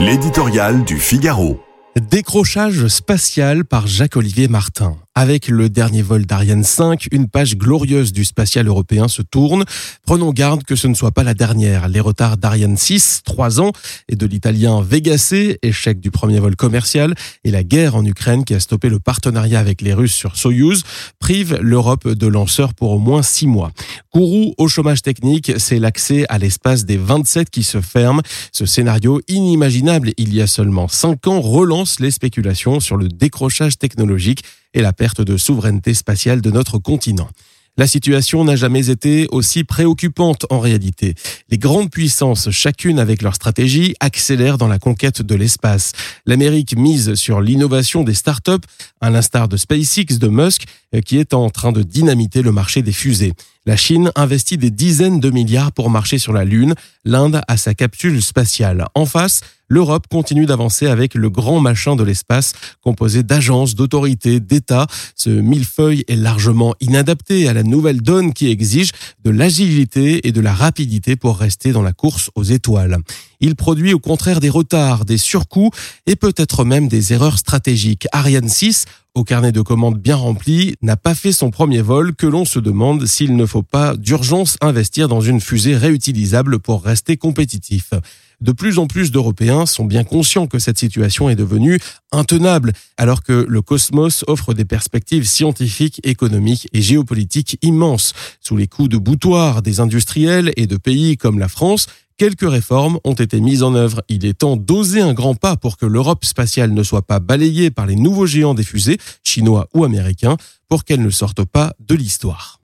L'éditorial du Figaro. Décrochage spatial par Jacques-Olivier Martin. Avec le dernier vol d'Ariane 5, une page glorieuse du spatial européen se tourne. Prenons garde que ce ne soit pas la dernière. Les retards d'Ariane 6, 3 ans, et de l'italien Vega C, échec du premier vol commercial, et la guerre en Ukraine qui a stoppé le partenariat avec les Russes sur Soyuz, privent l'Europe de lanceurs pour au moins 6 mois. Kourou au chômage technique, c'est l'accès à l'espace des 27 qui se ferme. Ce scénario inimaginable il y a seulement 5 ans relance les spéculations sur le décrochage technologique et la perte de souveraineté spatiale de notre continent. La situation n'a jamais été aussi préoccupante en réalité. Les grandes puissances, chacune avec leur stratégie, accélèrent dans la conquête de l'espace. L'Amérique mise sur l'innovation des startups, à l'instar de SpaceX de Musk, qui est en train de dynamiter le marché des fusées. La Chine investit des dizaines de milliards pour marcher sur la Lune, l'Inde a sa capsule spatiale. En face, l'Europe continue d'avancer avec le grand machin de l'espace, composé d'agences, d'autorités, d'États. Ce millefeuille est largement inadapté à la nouvelle donne qui exige de l'agilité et de la rapidité pour rester dans la course aux étoiles. Il produit au contraire des retards, des surcoûts et peut-être même des erreurs stratégiques. Ariane 6 au carnet de commandes bien rempli, n'a pas fait son premier vol que l'on se demande s'il ne faut pas d'urgence investir dans une fusée réutilisable pour rester compétitif. De plus en plus d'Européens sont bien conscients que cette situation est devenue intenable, alors que le cosmos offre des perspectives scientifiques, économiques et géopolitiques immenses. Sous les coups de boutoir des industriels et de pays comme la France, Quelques réformes ont été mises en œuvre. Il est temps d'oser un grand pas pour que l'Europe spatiale ne soit pas balayée par les nouveaux géants des fusées, chinois ou américains, pour qu'elle ne sorte pas de l'histoire.